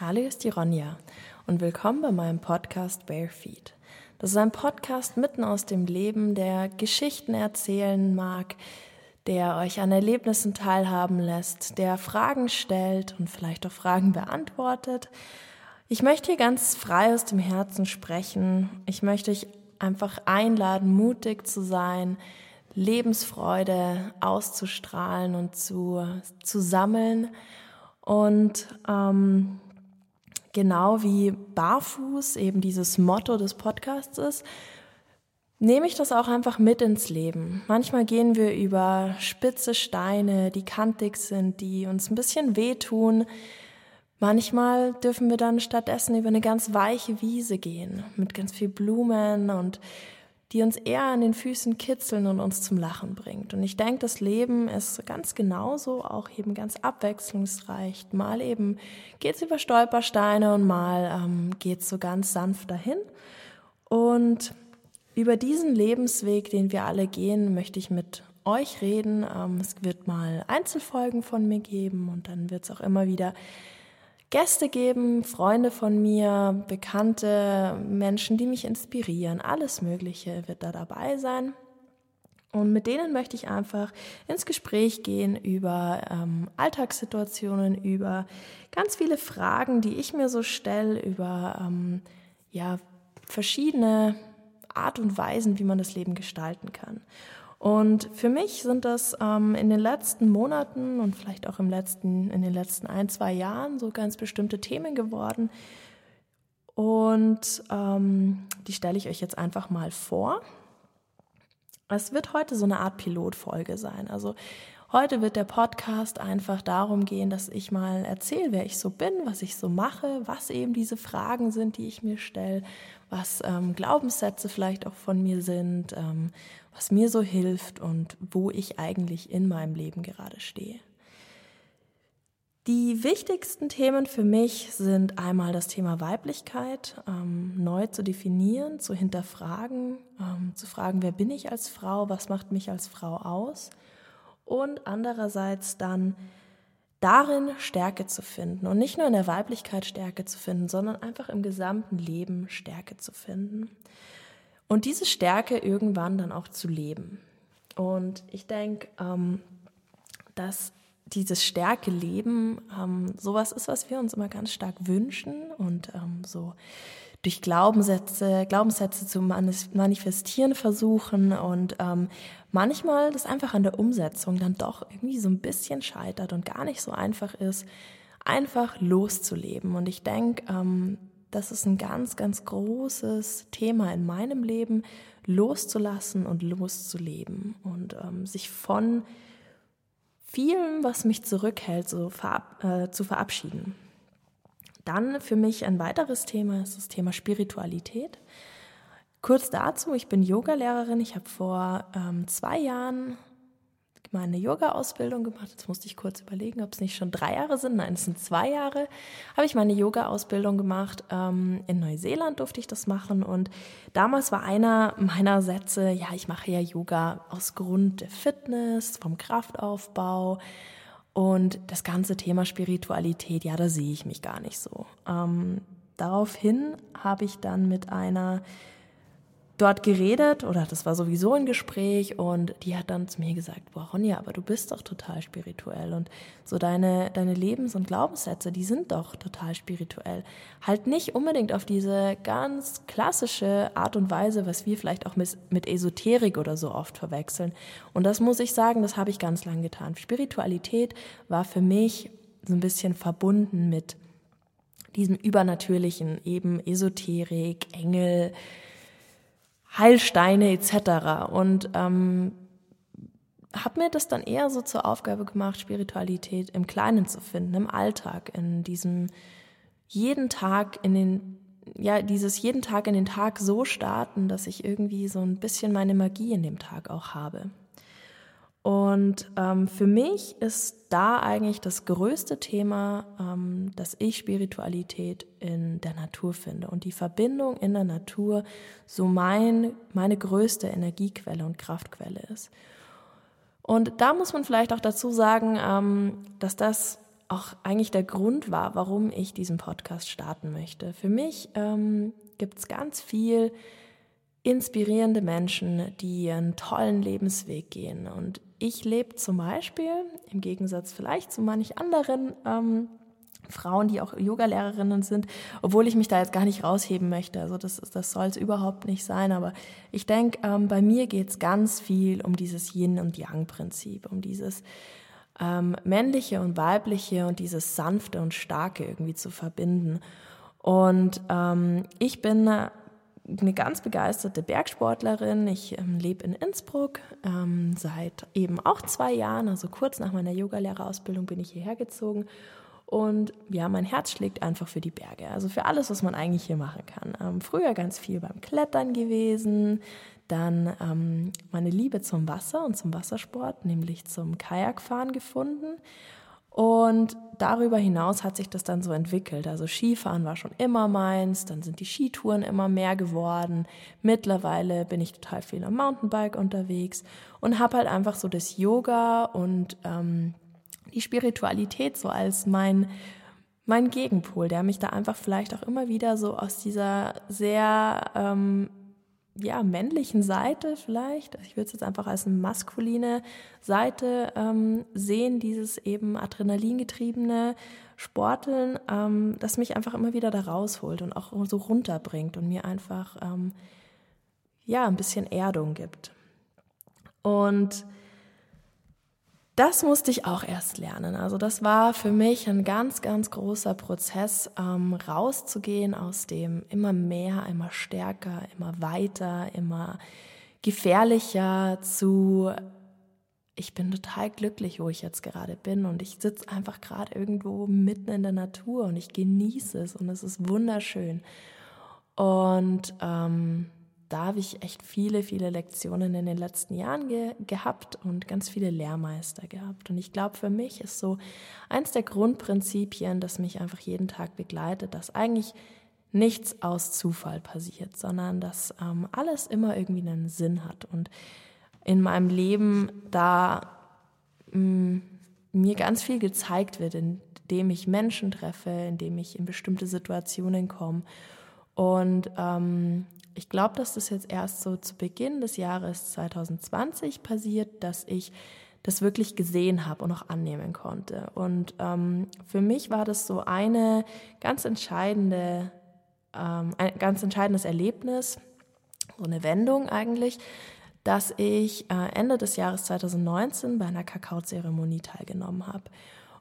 Hallo, hier ist die Ronja und willkommen bei meinem Podcast Bare Feet. Das ist ein Podcast mitten aus dem Leben, der Geschichten erzählen mag, der euch an Erlebnissen teilhaben lässt, der Fragen stellt und vielleicht auch Fragen beantwortet. Ich möchte hier ganz frei aus dem Herzen sprechen. Ich möchte euch einfach einladen, mutig zu sein, Lebensfreude auszustrahlen und zu, zu sammeln. Und ähm, genau wie Barfuß eben dieses Motto des Podcasts ist, nehme ich das auch einfach mit ins Leben. Manchmal gehen wir über spitze Steine, die kantig sind, die uns ein bisschen wehtun. Manchmal dürfen wir dann stattdessen über eine ganz weiche Wiese gehen, mit ganz viel Blumen und die uns eher an den Füßen kitzeln und uns zum Lachen bringt. Und ich denke, das Leben ist ganz genauso, auch eben ganz abwechslungsreich. Mal eben geht's über Stolpersteine und mal ähm, geht's so ganz sanft dahin. Und über diesen Lebensweg, den wir alle gehen, möchte ich mit euch reden. Ähm, es wird mal Einzelfolgen von mir geben und dann wird es auch immer wieder Gäste geben, Freunde von mir, bekannte Menschen, die mich inspirieren. Alles Mögliche wird da dabei sein. Und mit denen möchte ich einfach ins Gespräch gehen über ähm, Alltagssituationen, über ganz viele Fragen, die ich mir so stelle, über ähm, ja, verschiedene Art und Weisen, wie man das Leben gestalten kann. Und für mich sind das ähm, in den letzten Monaten und vielleicht auch im letzten, in den letzten ein, zwei Jahren so ganz bestimmte Themen geworden. Und ähm, die stelle ich euch jetzt einfach mal vor. Es wird heute so eine Art Pilotfolge sein. Also heute wird der Podcast einfach darum gehen, dass ich mal erzähle, wer ich so bin, was ich so mache, was eben diese Fragen sind, die ich mir stelle, was ähm, Glaubenssätze vielleicht auch von mir sind, ähm, was mir so hilft und wo ich eigentlich in meinem Leben gerade stehe. Die wichtigsten Themen für mich sind einmal das Thema Weiblichkeit, ähm, neu zu definieren, zu hinterfragen, ähm, zu fragen, wer bin ich als Frau, was macht mich als Frau aus und andererseits dann darin Stärke zu finden und nicht nur in der Weiblichkeit Stärke zu finden, sondern einfach im gesamten Leben Stärke zu finden und diese Stärke irgendwann dann auch zu leben. Und ich denke, ähm, dass dieses Stärke leben ähm, sowas ist, was wir uns immer ganz stark wünschen und ähm, so durch Glaubenssätze, Glaubenssätze zu manifestieren versuchen und ähm, manchmal das einfach an der Umsetzung dann doch irgendwie so ein bisschen scheitert und gar nicht so einfach ist, einfach loszuleben. Und ich denke, ähm, das ist ein ganz, ganz großes Thema in meinem Leben, loszulassen und loszuleben und ähm, sich von vielem, was mich zurückhält, so verab äh, zu verabschieden. Dann für mich ein weiteres Thema ist das Thema Spiritualität. Kurz dazu, ich bin Yogalehrerin. Ich habe vor ähm, zwei Jahren meine Yoga-Ausbildung gemacht. Jetzt musste ich kurz überlegen, ob es nicht schon drei Jahre sind. Nein, es sind zwei Jahre. Habe ich meine Yoga-Ausbildung gemacht. Ähm, in Neuseeland durfte ich das machen. Und damals war einer meiner Sätze, ja, ich mache ja Yoga aus Grund der Fitness, vom Kraftaufbau. Und das ganze Thema Spiritualität, ja, da sehe ich mich gar nicht so. Ähm, daraufhin habe ich dann mit einer dort geredet oder das war sowieso ein Gespräch und die hat dann zu mir gesagt, boah Ronja, aber du bist doch total spirituell und so deine, deine Lebens- und Glaubenssätze, die sind doch total spirituell. Halt nicht unbedingt auf diese ganz klassische Art und Weise, was wir vielleicht auch mit, mit Esoterik oder so oft verwechseln. Und das muss ich sagen, das habe ich ganz lang getan. Spiritualität war für mich so ein bisschen verbunden mit diesem Übernatürlichen, eben Esoterik, Engel, Heilsteine etc. Und ähm, habe mir das dann eher so zur Aufgabe gemacht, Spiritualität im Kleinen zu finden, im Alltag, in diesem jeden Tag in den, ja, dieses jeden Tag in den Tag so starten, dass ich irgendwie so ein bisschen meine Magie in dem Tag auch habe. Und ähm, für mich ist da eigentlich das größte Thema, ähm, dass ich Spiritualität in der Natur finde und die Verbindung in der Natur so mein, meine größte Energiequelle und Kraftquelle ist. Und da muss man vielleicht auch dazu sagen, ähm, dass das auch eigentlich der Grund war, warum ich diesen Podcast starten möchte. Für mich ähm, gibt es ganz viel inspirierende Menschen, die einen tollen Lebensweg gehen. Und ich lebe zum Beispiel, im Gegensatz vielleicht zu manch anderen ähm, Frauen, die auch Yogalehrerinnen sind, obwohl ich mich da jetzt gar nicht rausheben möchte. Also das, das soll es überhaupt nicht sein. Aber ich denke, ähm, bei mir geht es ganz viel um dieses Yin- und Yang-Prinzip, um dieses ähm, männliche und weibliche und dieses sanfte und starke irgendwie zu verbinden. Und ähm, ich bin eine ganz begeisterte Bergsportlerin. Ich ähm, lebe in Innsbruck ähm, seit eben auch zwei Jahren, also kurz nach meiner Yogalehrerausbildung bin ich hierher gezogen. Und ja, mein Herz schlägt einfach für die Berge, also für alles, was man eigentlich hier machen kann. Ähm, früher ganz viel beim Klettern gewesen, dann ähm, meine Liebe zum Wasser und zum Wassersport, nämlich zum Kajakfahren gefunden und darüber hinaus hat sich das dann so entwickelt. Also Skifahren war schon immer meins, dann sind die Skitouren immer mehr geworden. Mittlerweile bin ich total viel am Mountainbike unterwegs und habe halt einfach so das Yoga und ähm, die Spiritualität so als mein mein Gegenpol, der mich da einfach vielleicht auch immer wieder so aus dieser sehr ähm, ja, männlichen Seite vielleicht, ich würde es jetzt einfach als eine maskuline Seite ähm, sehen, dieses eben adrenalingetriebene Sporteln, ähm, das mich einfach immer wieder da rausholt und auch so runterbringt und mir einfach ähm, ja ein bisschen Erdung gibt. Und das musste ich auch erst lernen. Also das war für mich ein ganz, ganz großer Prozess, ähm, rauszugehen aus dem immer mehr, immer stärker, immer weiter, immer gefährlicher zu, ich bin total glücklich, wo ich jetzt gerade bin und ich sitze einfach gerade irgendwo mitten in der Natur und ich genieße es und es ist wunderschön. Und ähm, da habe ich echt viele, viele Lektionen in den letzten Jahren ge gehabt und ganz viele Lehrmeister gehabt. Und ich glaube, für mich ist so eins der Grundprinzipien, das mich einfach jeden Tag begleitet, dass eigentlich nichts aus Zufall passiert, sondern dass ähm, alles immer irgendwie einen Sinn hat. Und in meinem Leben da mh, mm, mir ganz viel gezeigt wird, indem ich Menschen treffe, indem ich in bestimmte Situationen komme. Und ähm, ich glaube, dass das jetzt erst so zu Beginn des Jahres 2020 passiert, dass ich das wirklich gesehen habe und auch annehmen konnte. Und ähm, für mich war das so eine ganz entscheidende, ähm, ein ganz entscheidendes Erlebnis, so eine Wendung eigentlich, dass ich äh, Ende des Jahres 2019 bei einer Kakaozeremonie teilgenommen habe.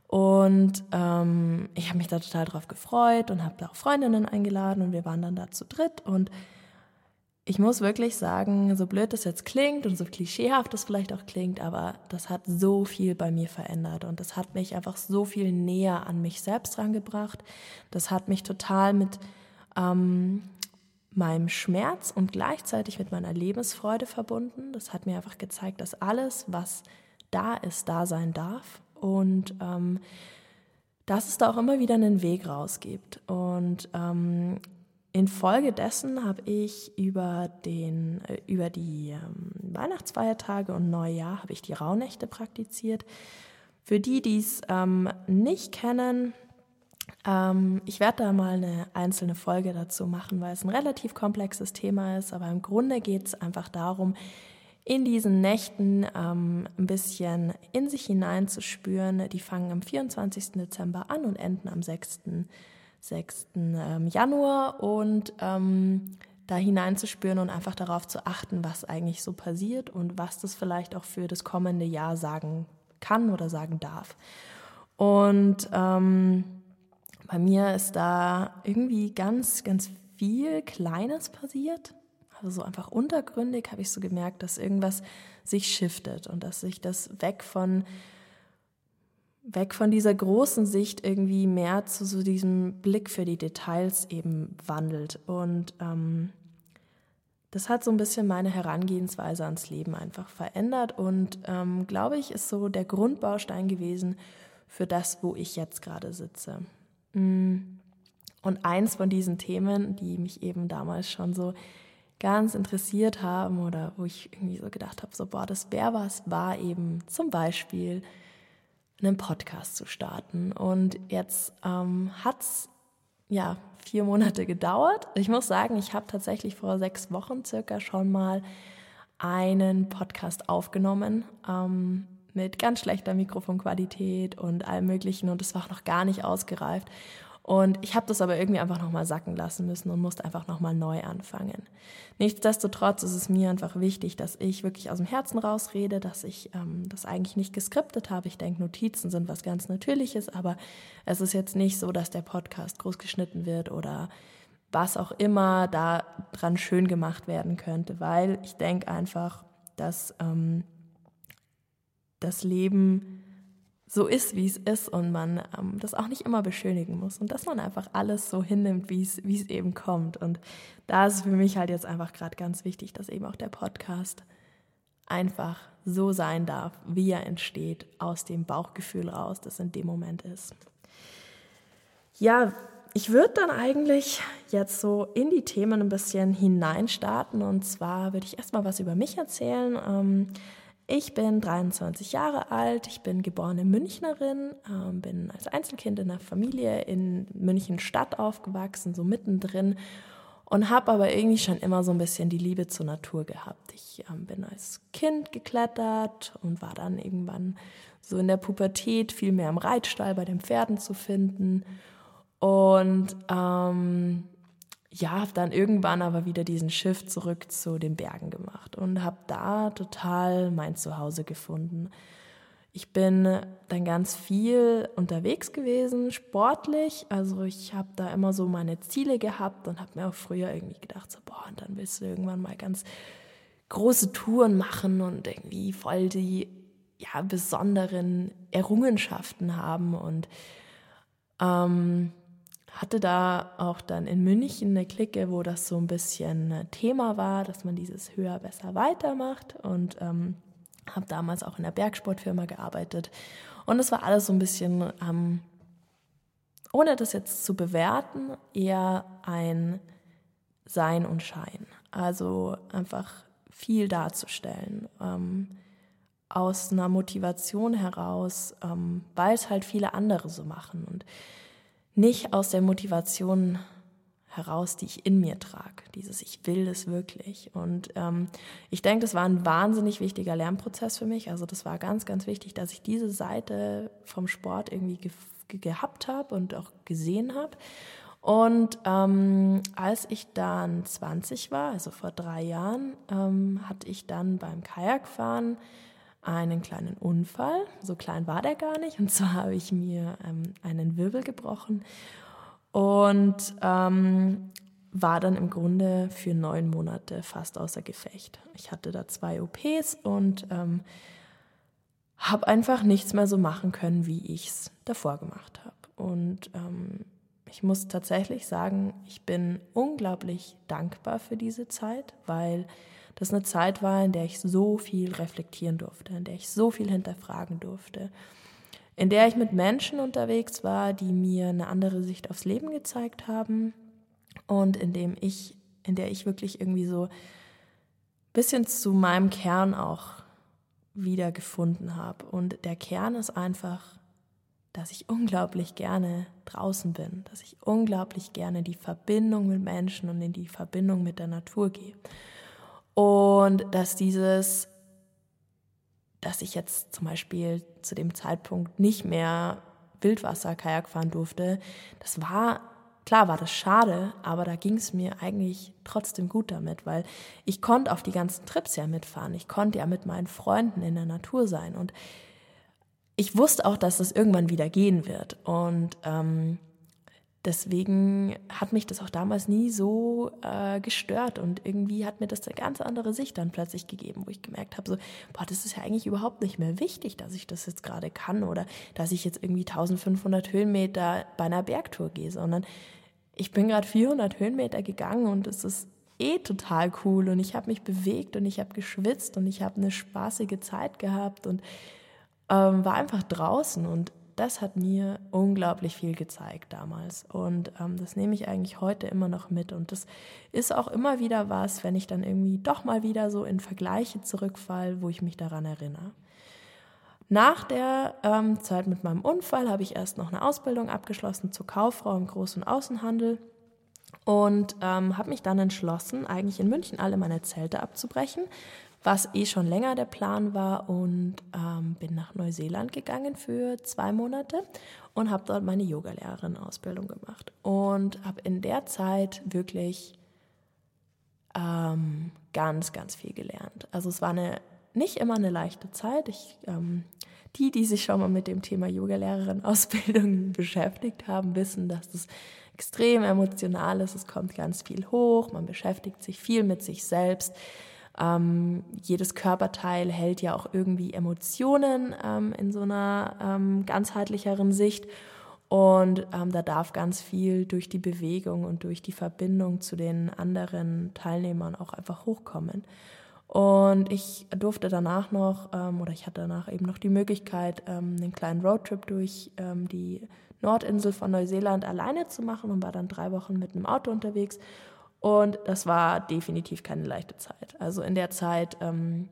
Und ähm, ich habe mich da total drauf gefreut und habe da auch Freundinnen eingeladen und wir waren dann da zu dritt und ich muss wirklich sagen, so blöd das jetzt klingt und so klischeehaft das vielleicht auch klingt, aber das hat so viel bei mir verändert und das hat mich einfach so viel näher an mich selbst rangebracht. Das hat mich total mit ähm, meinem Schmerz und gleichzeitig mit meiner Lebensfreude verbunden. Das hat mir einfach gezeigt, dass alles, was da ist, da sein darf und ähm, dass es da auch immer wieder einen Weg rausgibt. Und ähm, Infolgedessen habe ich über, den, äh, über die ähm, Weihnachtsfeiertage und Neujahr habe ich die Rauhnächte praktiziert. Für die, die es ähm, nicht kennen, ähm, ich werde da mal eine einzelne Folge dazu machen, weil es ein relativ komplexes Thema ist, aber im Grunde geht es einfach darum, in diesen Nächten ähm, ein bisschen in sich hineinzuspüren. Die fangen am 24. Dezember an und enden am 6. 6. Ähm, Januar und ähm, da hineinzuspüren und einfach darauf zu achten, was eigentlich so passiert und was das vielleicht auch für das kommende Jahr sagen kann oder sagen darf. Und ähm, bei mir ist da irgendwie ganz, ganz viel Kleines passiert. Also so einfach untergründig habe ich so gemerkt, dass irgendwas sich shiftet und dass sich das weg von weg von dieser großen Sicht irgendwie mehr zu so diesem Blick für die Details eben wandelt. Und ähm, das hat so ein bisschen meine Herangehensweise ans Leben einfach verändert und ähm, glaube ich, ist so der Grundbaustein gewesen für das, wo ich jetzt gerade sitze. Mm. Und eins von diesen Themen, die mich eben damals schon so ganz interessiert haben oder wo ich irgendwie so gedacht habe, so boah, das wäre was, war eben zum Beispiel einen Podcast zu starten. Und jetzt ähm, hat es ja vier Monate gedauert. Ich muss sagen, ich habe tatsächlich vor sechs Wochen circa schon mal einen Podcast aufgenommen ähm, mit ganz schlechter Mikrofonqualität und allem Möglichen und es war auch noch gar nicht ausgereift. Und ich habe das aber irgendwie einfach nochmal sacken lassen müssen und musste einfach nochmal neu anfangen. Nichtsdestotrotz ist es mir einfach wichtig, dass ich wirklich aus dem Herzen rausrede, dass ich ähm, das eigentlich nicht geskriptet habe. Ich denke, Notizen sind was ganz Natürliches, aber es ist jetzt nicht so, dass der Podcast groß geschnitten wird oder was auch immer da dran schön gemacht werden könnte, weil ich denke einfach, dass ähm, das Leben so ist, wie es ist und man ähm, das auch nicht immer beschönigen muss und dass man einfach alles so hinnimmt, wie es, eben kommt. Und da ist für mich halt jetzt einfach gerade ganz wichtig, dass eben auch der Podcast einfach so sein darf, wie er entsteht, aus dem Bauchgefühl raus, das in dem Moment ist. Ja, ich würde dann eigentlich jetzt so in die Themen ein bisschen hineinstarten und zwar würde ich erstmal was über mich erzählen. Ähm, ich bin 23 Jahre alt, ich bin geborene Münchnerin, ähm, bin als Einzelkind in einer Familie in München Stadt aufgewachsen, so mittendrin und habe aber irgendwie schon immer so ein bisschen die Liebe zur Natur gehabt. Ich ähm, bin als Kind geklettert und war dann irgendwann so in der Pubertät viel mehr im Reitstall bei den Pferden zu finden und ähm, ja, habe dann irgendwann aber wieder diesen Shift zurück zu den Bergen gemacht und habe da total mein Zuhause gefunden. Ich bin dann ganz viel unterwegs gewesen, sportlich. Also ich habe da immer so meine Ziele gehabt und habe mir auch früher irgendwie gedacht, so, boah, und dann willst du irgendwann mal ganz große Touren machen und irgendwie voll die ja, besonderen Errungenschaften haben. Und ähm, hatte da auch dann in München eine Clique, wo das so ein bisschen äh, Thema war, dass man dieses höher, besser weitermacht und ähm, habe damals auch in der Bergsportfirma gearbeitet und es war alles so ein bisschen, ähm, ohne das jetzt zu bewerten, eher ein Sein und Schein. Also einfach viel darzustellen. Ähm, aus einer Motivation heraus, ähm, weil es halt viele andere so machen. Und nicht aus der Motivation heraus, die ich in mir trage. Dieses Ich will das wirklich. Und ähm, ich denke, das war ein wahnsinnig wichtiger Lernprozess für mich. Also das war ganz, ganz wichtig, dass ich diese Seite vom Sport irgendwie ge gehabt habe und auch gesehen habe. Und ähm, als ich dann 20 war, also vor drei Jahren, ähm, hatte ich dann beim Kajakfahren einen kleinen Unfall. So klein war der gar nicht. Und zwar habe ich mir ähm, einen Wirbel gebrochen und ähm, war dann im Grunde für neun Monate fast außer Gefecht. Ich hatte da zwei OPs und ähm, habe einfach nichts mehr so machen können, wie ich es davor gemacht habe. Und ähm, ich muss tatsächlich sagen, ich bin unglaublich dankbar für diese Zeit, weil das eine Zeit war, in der ich so viel reflektieren durfte, in der ich so viel hinterfragen durfte, in der ich mit Menschen unterwegs war, die mir eine andere Sicht aufs Leben gezeigt haben und in dem ich, in der ich wirklich irgendwie so ein bisschen zu meinem Kern auch wieder gefunden habe. Und der Kern ist einfach, dass ich unglaublich gerne draußen bin, dass ich unglaublich gerne die Verbindung mit Menschen und in die Verbindung mit der Natur gehe. Und dass dieses, dass ich jetzt zum Beispiel zu dem Zeitpunkt nicht mehr Wildwasser-Kajak fahren durfte, das war, klar war das schade, aber da ging es mir eigentlich trotzdem gut damit, weil ich konnte auf die ganzen Trips ja mitfahren. Ich konnte ja mit meinen Freunden in der Natur sein und ich wusste auch, dass es irgendwann wieder gehen wird. Und ähm, Deswegen hat mich das auch damals nie so äh, gestört. Und irgendwie hat mir das eine ganz andere Sicht dann plötzlich gegeben, wo ich gemerkt habe, so, boah, das ist ja eigentlich überhaupt nicht mehr wichtig, dass ich das jetzt gerade kann oder dass ich jetzt irgendwie 1500 Höhenmeter bei einer Bergtour gehe, sondern ich bin gerade 400 Höhenmeter gegangen und es ist eh total cool. Und ich habe mich bewegt und ich habe geschwitzt und ich habe eine spaßige Zeit gehabt. Und ähm, war einfach draußen und das hat mir unglaublich viel gezeigt damals. Und ähm, das nehme ich eigentlich heute immer noch mit. Und das ist auch immer wieder was, wenn ich dann irgendwie doch mal wieder so in Vergleiche zurückfall, wo ich mich daran erinnere. Nach der ähm, Zeit mit meinem Unfall habe ich erst noch eine Ausbildung abgeschlossen zur Kauffrau im Groß- und Außenhandel und ähm, habe mich dann entschlossen, eigentlich in München alle meine Zelte abzubrechen, was eh schon länger der Plan war und ähm, bin nach Neuseeland gegangen für zwei Monate und habe dort meine Yogalehrerin-Ausbildung gemacht und habe in der Zeit wirklich ähm, ganz, ganz viel gelernt. Also es war eine nicht immer eine leichte Zeit. Ich, ähm, die, die sich schon mal mit dem Thema Yogalehrerin-Ausbildung beschäftigt haben, wissen, dass es extrem emotional ist. Es kommt ganz viel hoch. Man beschäftigt sich viel mit sich selbst. Ähm, jedes Körperteil hält ja auch irgendwie Emotionen ähm, in so einer ähm, ganzheitlicheren Sicht. Und ähm, da darf ganz viel durch die Bewegung und durch die Verbindung zu den anderen Teilnehmern auch einfach hochkommen. Und ich durfte danach noch, ähm, oder ich hatte danach eben noch die Möglichkeit, ähm, einen kleinen Roadtrip durch ähm, die Nordinsel von Neuseeland alleine zu machen und war dann drei Wochen mit einem Auto unterwegs. Und das war definitiv keine leichte Zeit. Also in der Zeit ähm,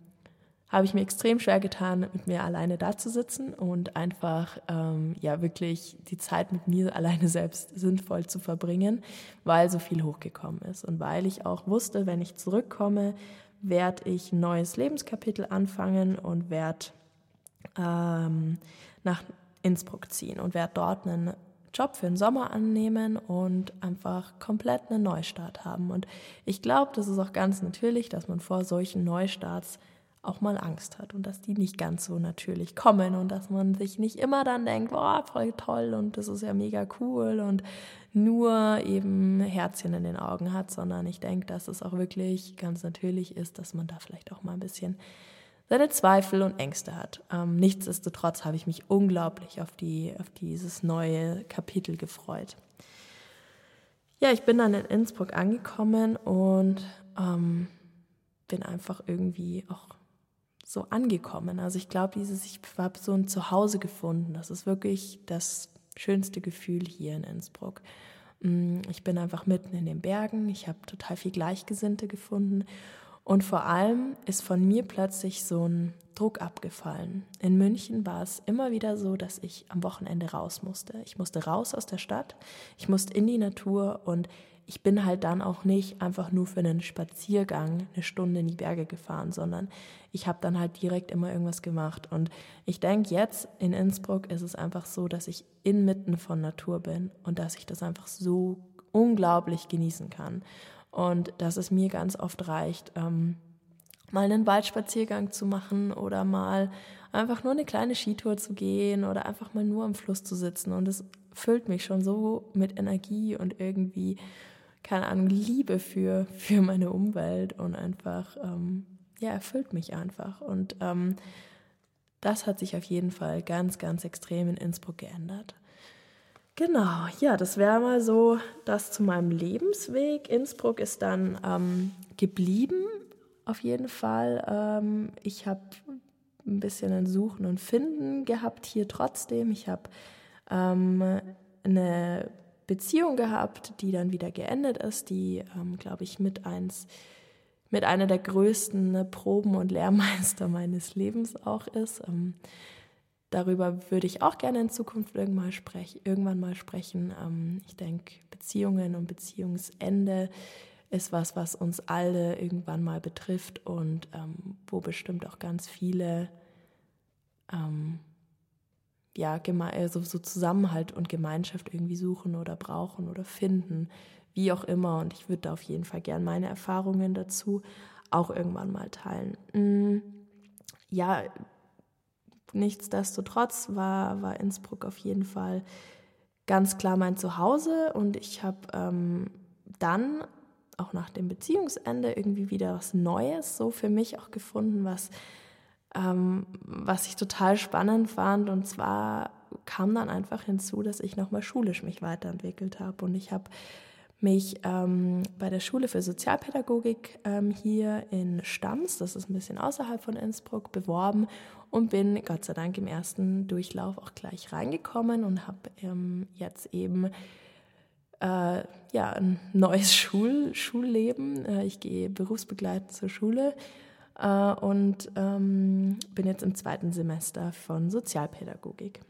habe ich mir extrem schwer getan, mit mir alleine da zu sitzen und einfach ähm, ja wirklich die Zeit mit mir alleine selbst sinnvoll zu verbringen, weil so viel hochgekommen ist und weil ich auch wusste, wenn ich zurückkomme, werde ich ein neues Lebenskapitel anfangen und werde ähm, nach Innsbruck ziehen und werde dort einen Job für den Sommer annehmen und einfach komplett einen Neustart haben. Und ich glaube, das ist auch ganz natürlich, dass man vor solchen Neustarts auch mal Angst hat und dass die nicht ganz so natürlich kommen und dass man sich nicht immer dann denkt, boah, voll toll und das ist ja mega cool und nur eben Herzchen in den Augen hat, sondern ich denke, dass es auch wirklich ganz natürlich ist, dass man da vielleicht auch mal ein bisschen seine Zweifel und Ängste hat. Ähm, nichtsdestotrotz habe ich mich unglaublich auf, die, auf dieses neue Kapitel gefreut. Ja, ich bin dann in Innsbruck angekommen und ähm, bin einfach irgendwie auch so angekommen. Also ich glaube, dieses, ich habe so ein Zuhause gefunden. Das ist wirklich das schönste Gefühl hier in Innsbruck. Mm, ich bin einfach mitten in den Bergen. Ich habe total viel Gleichgesinnte gefunden und vor allem ist von mir plötzlich so ein Druck abgefallen. In München war es immer wieder so, dass ich am Wochenende raus musste. Ich musste raus aus der Stadt, ich musste in die Natur und ich bin halt dann auch nicht einfach nur für einen Spaziergang eine Stunde in die Berge gefahren, sondern ich habe dann halt direkt immer irgendwas gemacht. Und ich denke, jetzt in Innsbruck ist es einfach so, dass ich inmitten von Natur bin und dass ich das einfach so unglaublich genießen kann. Und dass es mir ganz oft reicht, ähm, mal einen Waldspaziergang zu machen oder mal einfach nur eine kleine Skitour zu gehen oder einfach mal nur am Fluss zu sitzen. Und es füllt mich schon so mit Energie und irgendwie, keine Ahnung, Liebe für, für meine Umwelt und einfach, ähm, ja, erfüllt mich einfach. Und ähm, das hat sich auf jeden Fall ganz, ganz extrem in Innsbruck geändert. Genau, ja, das wäre mal so das zu meinem Lebensweg. Innsbruck ist dann ähm, geblieben, auf jeden Fall. Ähm, ich habe ein bisschen ein Suchen und Finden gehabt hier trotzdem. Ich habe ähm, eine Beziehung gehabt, die dann wieder geendet ist, die, ähm, glaube ich, mit eins mit einer der größten Proben und Lehrmeister meines Lebens auch ist. Darüber würde ich auch gerne in Zukunft irgendwann, sprech, irgendwann mal sprechen. Ähm, ich denke, Beziehungen und Beziehungsende ist was, was uns alle irgendwann mal betrifft und ähm, wo bestimmt auch ganz viele ähm, ja, also so Zusammenhalt und Gemeinschaft irgendwie suchen oder brauchen oder finden, wie auch immer. Und ich würde auf jeden Fall gerne meine Erfahrungen dazu auch irgendwann mal teilen. Mm, ja, nichtsdestotrotz war, war Innsbruck auf jeden Fall ganz klar mein Zuhause und ich habe ähm, dann auch nach dem Beziehungsende irgendwie wieder was Neues so für mich auch gefunden, was, ähm, was ich total spannend fand. Und zwar kam dann einfach hinzu, dass ich nochmal schulisch mich weiterentwickelt habe und ich habe mich ähm, bei der Schule für Sozialpädagogik ähm, hier in Stams, das ist ein bisschen außerhalb von Innsbruck, beworben und bin Gott sei Dank im ersten Durchlauf auch gleich reingekommen und habe ähm, jetzt eben äh, ja, ein neues Schul Schulleben. Äh, ich gehe berufsbegleitend zur Schule äh, und ähm, bin jetzt im zweiten Semester von Sozialpädagogik.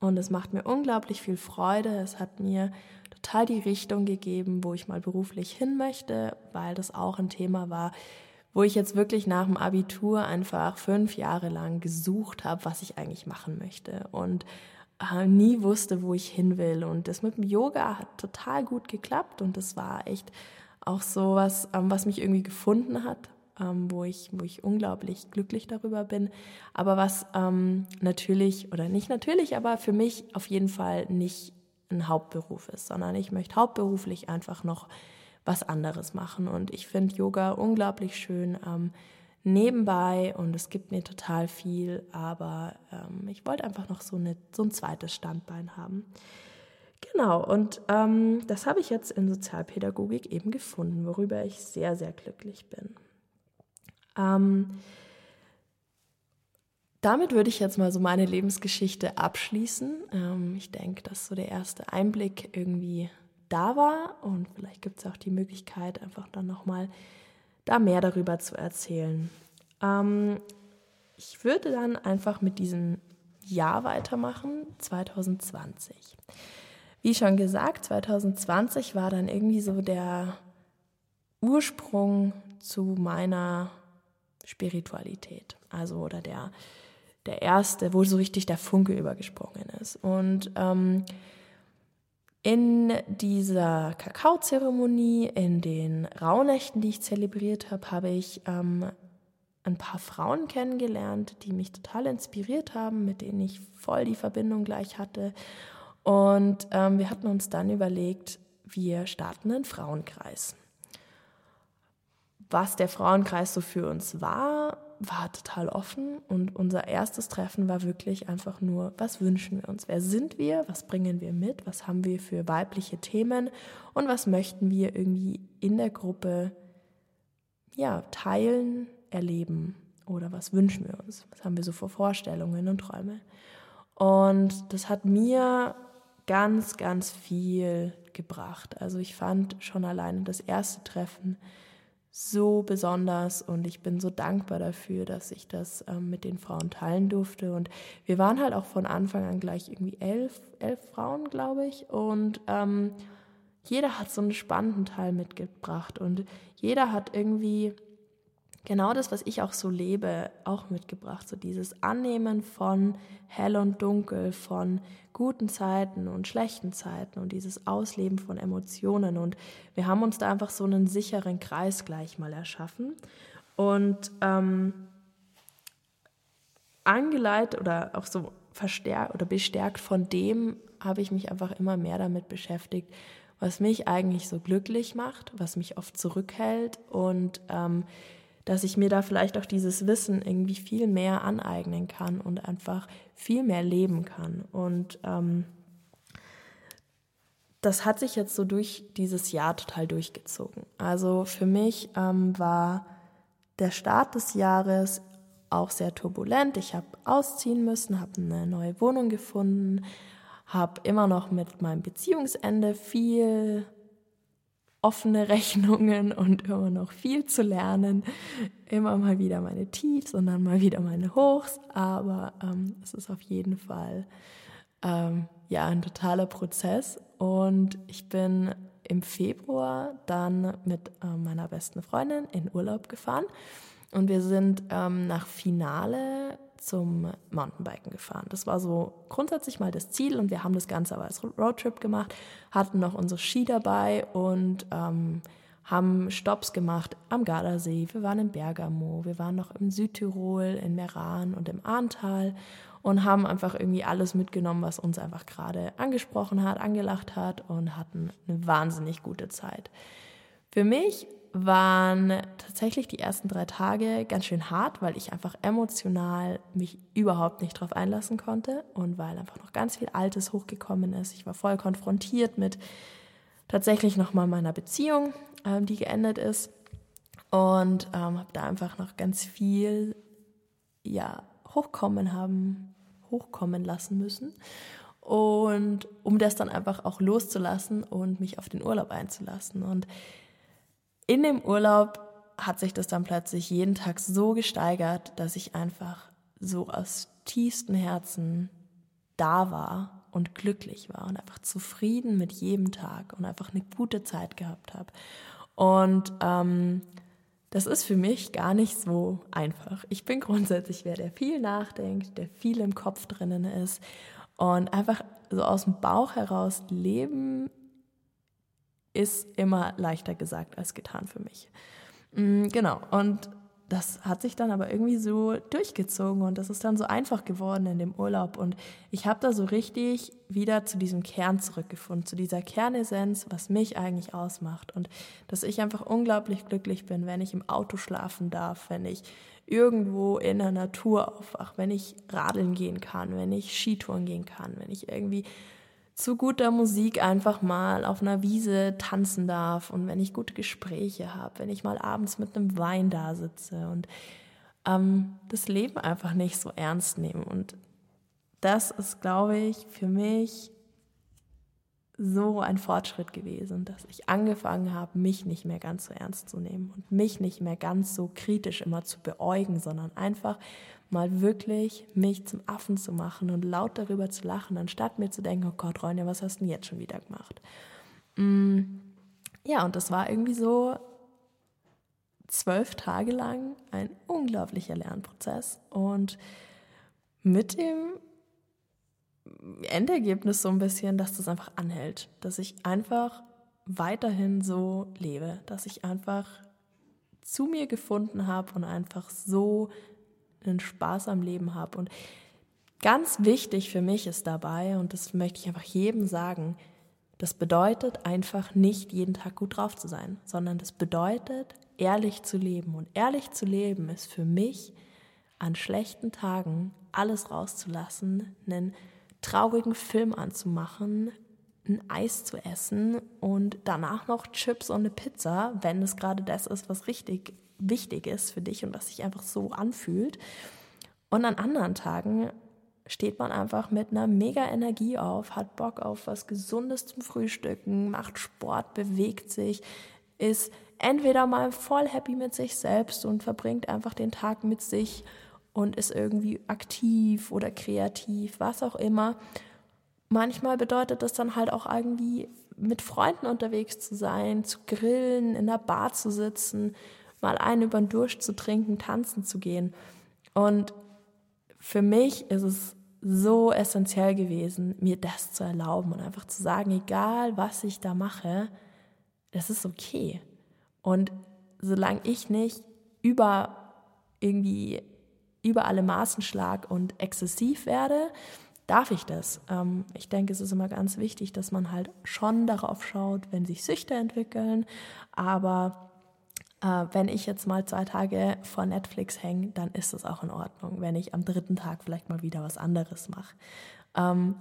Und es macht mir unglaublich viel Freude. Es hat mir total die Richtung gegeben, wo ich mal beruflich hin möchte, weil das auch ein Thema war, wo ich jetzt wirklich nach dem Abitur einfach fünf Jahre lang gesucht habe, was ich eigentlich machen möchte und äh, nie wusste, wo ich hin will. Und das mit dem Yoga hat total gut geklappt und das war echt auch so was, ähm, was mich irgendwie gefunden hat, ähm, wo, ich, wo ich unglaublich glücklich darüber bin. Aber was ähm, natürlich, oder nicht natürlich, aber für mich auf jeden Fall nicht ein Hauptberuf ist, sondern ich möchte hauptberuflich einfach noch was anderes machen. Und ich finde Yoga unglaublich schön ähm, nebenbei und es gibt mir total viel, aber ähm, ich wollte einfach noch so, eine, so ein zweites Standbein haben. Genau, und ähm, das habe ich jetzt in Sozialpädagogik eben gefunden, worüber ich sehr, sehr glücklich bin. Ähm, damit würde ich jetzt mal so meine Lebensgeschichte abschließen. Ähm, ich denke, dass so der erste Einblick irgendwie da war und vielleicht gibt es auch die Möglichkeit, einfach dann nochmal da mehr darüber zu erzählen. Ähm, ich würde dann einfach mit diesem Jahr weitermachen, 2020. Wie schon gesagt, 2020 war dann irgendwie so der Ursprung zu meiner Spiritualität. Also oder der, der erste, wo so richtig der Funke übergesprungen ist. Und ähm, in dieser Kakaozeremonie, in den Rauhnächten, die ich zelebriert habe, habe ich ähm, ein paar Frauen kennengelernt, die mich total inspiriert haben, mit denen ich voll die Verbindung gleich hatte. Und ähm, wir hatten uns dann überlegt, wir starten einen Frauenkreis was der Frauenkreis so für uns war, war total offen und unser erstes Treffen war wirklich einfach nur, was wünschen wir uns? Wer sind wir? Was bringen wir mit? Was haben wir für weibliche Themen? Und was möchten wir irgendwie in der Gruppe ja, teilen, erleben? Oder was wünschen wir uns? Was haben wir so für Vorstellungen und Träume? Und das hat mir ganz, ganz viel gebracht. Also ich fand schon alleine das erste Treffen so besonders und ich bin so dankbar dafür, dass ich das ähm, mit den Frauen teilen durfte. Und wir waren halt auch von Anfang an gleich irgendwie elf, elf Frauen, glaube ich. Und ähm, jeder hat so einen spannenden Teil mitgebracht und jeder hat irgendwie genau das, was ich auch so lebe, auch mitgebracht. So dieses Annehmen von hell und dunkel, von guten Zeiten und schlechten Zeiten und dieses Ausleben von Emotionen. Und wir haben uns da einfach so einen sicheren Kreis gleich mal erschaffen. Und ähm, angeleitet oder auch so verstärkt oder bestärkt von dem habe ich mich einfach immer mehr damit beschäftigt, was mich eigentlich so glücklich macht, was mich oft zurückhält und ähm, dass ich mir da vielleicht auch dieses Wissen irgendwie viel mehr aneignen kann und einfach viel mehr leben kann. Und ähm, das hat sich jetzt so durch dieses Jahr total durchgezogen. Also für mich ähm, war der Start des Jahres auch sehr turbulent. Ich habe ausziehen müssen, habe eine neue Wohnung gefunden, habe immer noch mit meinem Beziehungsende viel offene Rechnungen und immer noch viel zu lernen. Immer mal wieder meine Tiefs und dann mal wieder meine Hochs, aber ähm, es ist auf jeden Fall ähm, ja ein totaler Prozess. Und ich bin im Februar dann mit äh, meiner besten Freundin in Urlaub gefahren. Und wir sind ähm, nach Finale zum Mountainbiken gefahren. Das war so grundsätzlich mal das Ziel und wir haben das Ganze aber als Roadtrip gemacht, hatten noch unsere Ski dabei und ähm, haben Stops gemacht am Gardasee, wir waren in Bergamo, wir waren noch im Südtirol, in Meran und im Ahrntal und haben einfach irgendwie alles mitgenommen, was uns einfach gerade angesprochen hat, angelacht hat und hatten eine wahnsinnig gute Zeit. Für mich waren tatsächlich die ersten drei Tage ganz schön hart, weil ich einfach emotional mich überhaupt nicht drauf einlassen konnte und weil einfach noch ganz viel Altes hochgekommen ist. Ich war voll konfrontiert mit tatsächlich nochmal meiner Beziehung, ähm, die geendet ist und ähm, habe da einfach noch ganz viel ja hochkommen haben, hochkommen lassen müssen. Und um das dann einfach auch loszulassen und mich auf den Urlaub einzulassen. Und in dem Urlaub hat sich das dann plötzlich jeden Tag so gesteigert, dass ich einfach so aus tiefstem Herzen da war und glücklich war und einfach zufrieden mit jedem Tag und einfach eine gute Zeit gehabt habe. Und ähm, das ist für mich gar nicht so einfach. Ich bin grundsätzlich wer, der viel nachdenkt, der viel im Kopf drinnen ist und einfach so aus dem Bauch heraus leben ist immer leichter gesagt als getan für mich. Mm, genau. Und das hat sich dann aber irgendwie so durchgezogen und das ist dann so einfach geworden in dem Urlaub. Und ich habe da so richtig wieder zu diesem Kern zurückgefunden, zu dieser Kernessenz, was mich eigentlich ausmacht. Und dass ich einfach unglaublich glücklich bin, wenn ich im Auto schlafen darf, wenn ich irgendwo in der Natur aufwache, wenn ich radeln gehen kann, wenn ich Skitouren gehen kann, wenn ich irgendwie zu guter Musik einfach mal auf einer Wiese tanzen darf und wenn ich gute Gespräche habe, wenn ich mal abends mit einem Wein da sitze und ähm, das Leben einfach nicht so ernst nehmen. Und das ist, glaube ich, für mich so ein Fortschritt gewesen, dass ich angefangen habe, mich nicht mehr ganz so ernst zu nehmen und mich nicht mehr ganz so kritisch immer zu beäugen, sondern einfach mal wirklich mich zum Affen zu machen und laut darüber zu lachen, anstatt mir zu denken, oh Gott, Ronja, was hast du denn jetzt schon wieder gemacht? Mm, ja, und das war irgendwie so zwölf Tage lang ein unglaublicher Lernprozess und mit dem Endergebnis so ein bisschen, dass das einfach anhält, dass ich einfach weiterhin so lebe, dass ich einfach zu mir gefunden habe und einfach so einen Spaß am Leben habe. Und ganz wichtig für mich ist dabei, und das möchte ich einfach jedem sagen, das bedeutet einfach nicht jeden Tag gut drauf zu sein, sondern das bedeutet ehrlich zu leben. Und ehrlich zu leben ist für mich an schlechten Tagen alles rauszulassen, einen traurigen Film anzumachen, ein Eis zu essen und danach noch Chips und eine Pizza, wenn es gerade das ist, was richtig wichtig ist für dich und was sich einfach so anfühlt. Und an anderen Tagen steht man einfach mit einer mega Energie auf, hat Bock auf was Gesundes zum Frühstücken, macht Sport, bewegt sich, ist entweder mal voll happy mit sich selbst und verbringt einfach den Tag mit sich und ist irgendwie aktiv oder kreativ, was auch immer. Manchmal bedeutet das dann halt auch irgendwie mit Freunden unterwegs zu sein, zu grillen, in der Bar zu sitzen mal einen über den Durst zu trinken, tanzen zu gehen. Und für mich ist es so essentiell gewesen, mir das zu erlauben und einfach zu sagen, egal was ich da mache, das ist okay. Und solange ich nicht über irgendwie über alle Maßen schlag und exzessiv werde, darf ich das. Ähm, ich denke, es ist immer ganz wichtig, dass man halt schon darauf schaut, wenn sich Süchte entwickeln, aber äh, wenn ich jetzt mal zwei Tage vor Netflix hänge, dann ist das auch in Ordnung, wenn ich am dritten Tag vielleicht mal wieder was anderes mache. Ähm,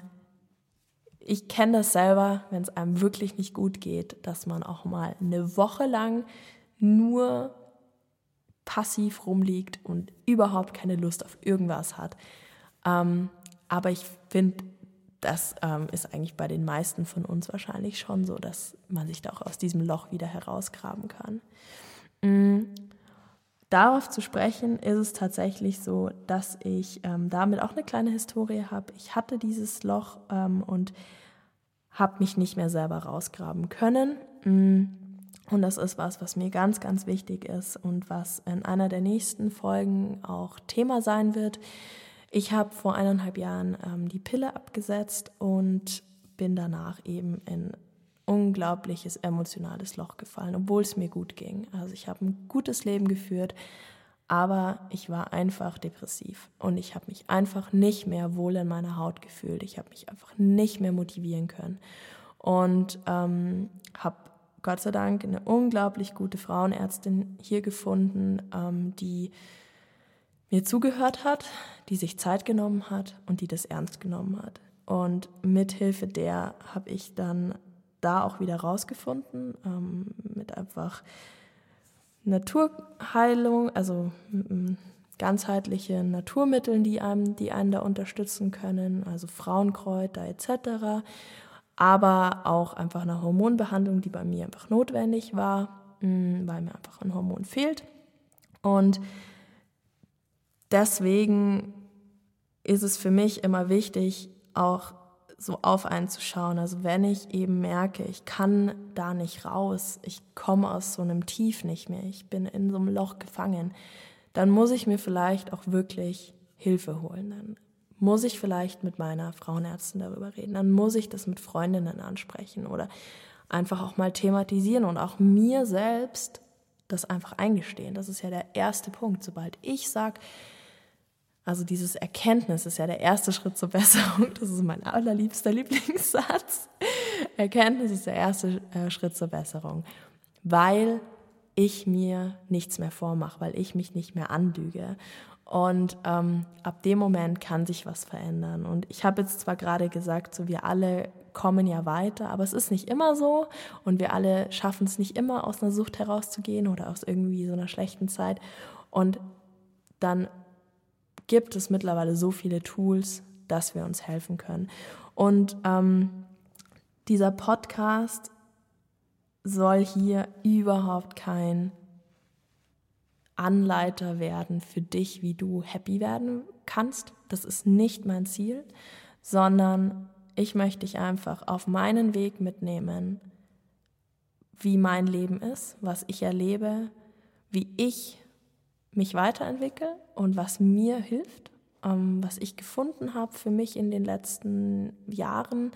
ich kenne das selber, wenn es einem wirklich nicht gut geht, dass man auch mal eine Woche lang nur passiv rumliegt und überhaupt keine Lust auf irgendwas hat. Ähm, aber ich finde, das ähm, ist eigentlich bei den meisten von uns wahrscheinlich schon so, dass man sich da auch aus diesem Loch wieder herausgraben kann. Mhm. Darauf zu sprechen ist es tatsächlich so, dass ich ähm, damit auch eine kleine Historie habe. Ich hatte dieses Loch ähm, und habe mich nicht mehr selber rausgraben können. Mhm. Und das ist was, was mir ganz, ganz wichtig ist und was in einer der nächsten Folgen auch Thema sein wird. Ich habe vor eineinhalb Jahren ähm, die Pille abgesetzt und bin danach eben in unglaubliches emotionales Loch gefallen, obwohl es mir gut ging. Also ich habe ein gutes Leben geführt, aber ich war einfach depressiv und ich habe mich einfach nicht mehr wohl in meiner Haut gefühlt. Ich habe mich einfach nicht mehr motivieren können und ähm, habe Gott sei Dank eine unglaublich gute Frauenärztin hier gefunden, ähm, die mir zugehört hat, die sich Zeit genommen hat und die das ernst genommen hat. Und mithilfe der habe ich dann da auch wieder rausgefunden, ähm, mit einfach Naturheilung, also ganzheitliche Naturmitteln, die einem, die einen da unterstützen können, also Frauenkräuter etc. Aber auch einfach eine Hormonbehandlung, die bei mir einfach notwendig war. mm, weil mir einfach ein Hormon fehlt. Und deswegen ist es für mich immer wichtig, auch so auf einen zu schauen. Also wenn ich eben merke, ich kann da nicht raus, ich komme aus so einem Tief nicht mehr, ich bin in so einem Loch gefangen, dann muss ich mir vielleicht auch wirklich Hilfe holen. Dann muss ich vielleicht mit meiner Frauenärztin darüber reden. Dann muss ich das mit Freundinnen ansprechen oder einfach auch mal thematisieren und auch mir selbst das einfach eingestehen. Das ist ja der erste Punkt. Sobald ich sage, also dieses Erkenntnis ist ja der erste Schritt zur Besserung. Das ist mein allerliebster Lieblingssatz. Erkenntnis ist der erste äh, Schritt zur Besserung, weil ich mir nichts mehr vormache, weil ich mich nicht mehr anlüge. Und ähm, ab dem Moment kann sich was verändern. Und ich habe jetzt zwar gerade gesagt, so wir alle kommen ja weiter, aber es ist nicht immer so und wir alle schaffen es nicht immer aus einer Sucht herauszugehen oder aus irgendwie so einer schlechten Zeit. Und dann gibt es mittlerweile so viele Tools, dass wir uns helfen können. Und ähm, dieser Podcast soll hier überhaupt kein Anleiter werden für dich, wie du happy werden kannst. Das ist nicht mein Ziel, sondern ich möchte dich einfach auf meinen Weg mitnehmen, wie mein Leben ist, was ich erlebe, wie ich mich weiterentwickle und was mir hilft, ähm, was ich gefunden habe für mich in den letzten Jahren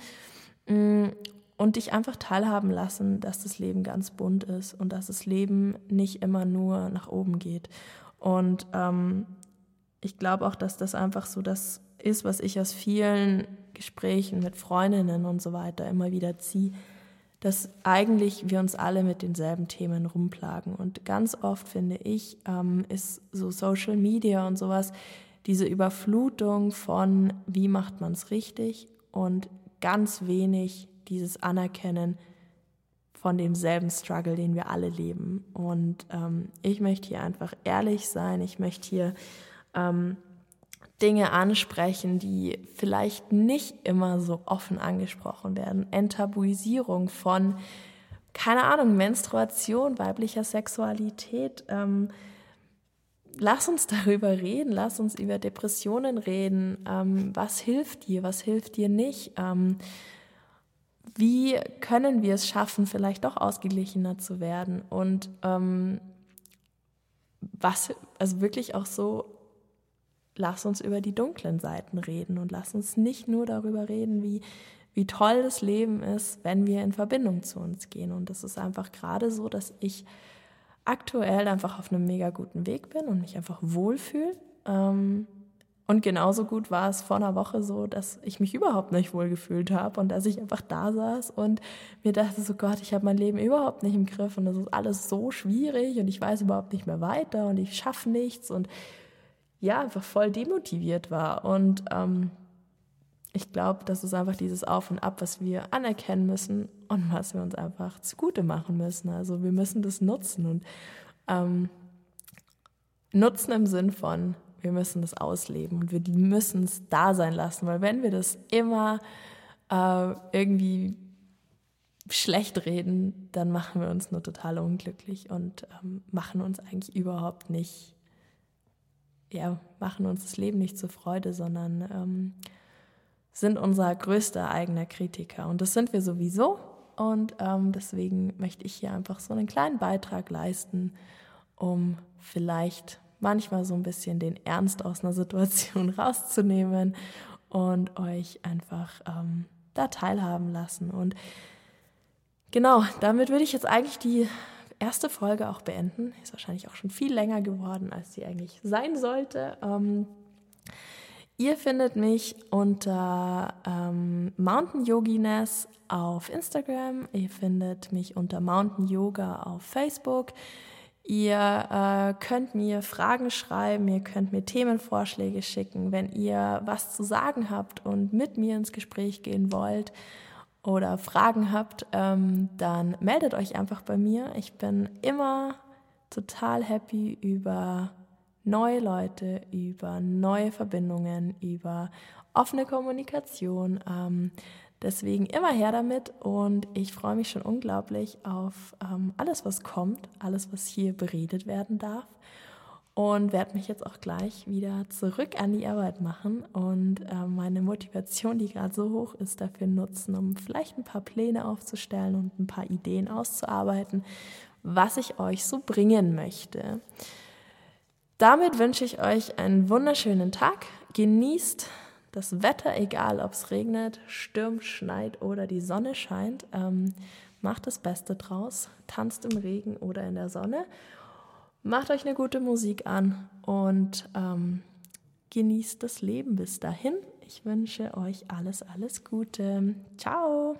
mm, und dich einfach teilhaben lassen, dass das Leben ganz bunt ist und dass das Leben nicht immer nur nach oben geht. Und ähm, ich glaube auch, dass das einfach so das ist, was ich aus vielen Gesprächen mit Freundinnen und so weiter immer wieder ziehe, dass eigentlich wir uns alle mit denselben Themen rumplagen. Und ganz oft, finde ich, ähm, ist so Social Media und sowas diese Überflutung von, wie macht man es richtig und ganz wenig dieses Anerkennen von demselben Struggle, den wir alle leben. Und ähm, ich möchte hier einfach ehrlich sein, ich möchte hier ähm, Dinge ansprechen, die vielleicht nicht immer so offen angesprochen werden. Enttabuisierung von, keine Ahnung, Menstruation, weiblicher Sexualität. Ähm, lass uns darüber reden, lass uns über Depressionen reden. Ähm, was hilft dir, was hilft dir nicht? Ähm, wie können wir es schaffen, vielleicht doch ausgeglichener zu werden? Und ähm, was, also wirklich auch so lass uns über die dunklen Seiten reden und lass uns nicht nur darüber reden, wie, wie toll das Leben ist, wenn wir in Verbindung zu uns gehen. Und das ist einfach gerade so, dass ich aktuell einfach auf einem mega guten Weg bin und mich einfach wohlfühle. Ähm, und genauso gut war es vor einer Woche so, dass ich mich überhaupt nicht wohlgefühlt habe und dass ich einfach da saß und mir dachte, so Gott, ich habe mein Leben überhaupt nicht im Griff und das ist alles so schwierig und ich weiß überhaupt nicht mehr weiter und ich schaffe nichts und ja, einfach voll demotiviert war. Und ähm, ich glaube, das ist einfach dieses Auf und Ab, was wir anerkennen müssen und was wir uns einfach zugute machen müssen. Also wir müssen das nutzen und ähm, nutzen im Sinn von, wir müssen das ausleben und wir müssen es da sein lassen, weil wenn wir das immer äh, irgendwie schlecht reden, dann machen wir uns nur total unglücklich und ähm, machen uns eigentlich überhaupt nicht ja, machen uns das Leben nicht zur Freude, sondern ähm, sind unser größter eigener Kritiker. Und das sind wir sowieso. Und ähm, deswegen möchte ich hier einfach so einen kleinen Beitrag leisten, um vielleicht manchmal so ein bisschen den Ernst aus einer Situation rauszunehmen und euch einfach ähm, da teilhaben lassen. Und genau, damit würde ich jetzt eigentlich die erste Folge auch beenden. Ist wahrscheinlich auch schon viel länger geworden, als sie eigentlich sein sollte. Ähm, ihr findet mich unter ähm, Mountain Yoginess auf Instagram. Ihr findet mich unter Mountain Yoga auf Facebook. Ihr äh, könnt mir Fragen schreiben, ihr könnt mir Themenvorschläge schicken, wenn ihr was zu sagen habt und mit mir ins Gespräch gehen wollt oder Fragen habt, ähm, dann meldet euch einfach bei mir. Ich bin immer total happy über neue Leute, über neue Verbindungen, über offene Kommunikation. Ähm, Deswegen immer her damit und ich freue mich schon unglaublich auf ähm, alles, was kommt, alles, was hier beredet werden darf und werde mich jetzt auch gleich wieder zurück an die Arbeit machen und äh, meine Motivation, die gerade so hoch ist, dafür nutzen, um vielleicht ein paar Pläne aufzustellen und ein paar Ideen auszuarbeiten, was ich euch so bringen möchte. Damit wünsche ich euch einen wunderschönen Tag. Genießt das Wetter, egal ob es regnet, stürmt, schneit oder die Sonne scheint. Ähm, macht das Beste draus, tanzt im Regen oder in der Sonne. Macht euch eine gute Musik an und ähm, genießt das Leben bis dahin. Ich wünsche euch alles, alles Gute. Ciao!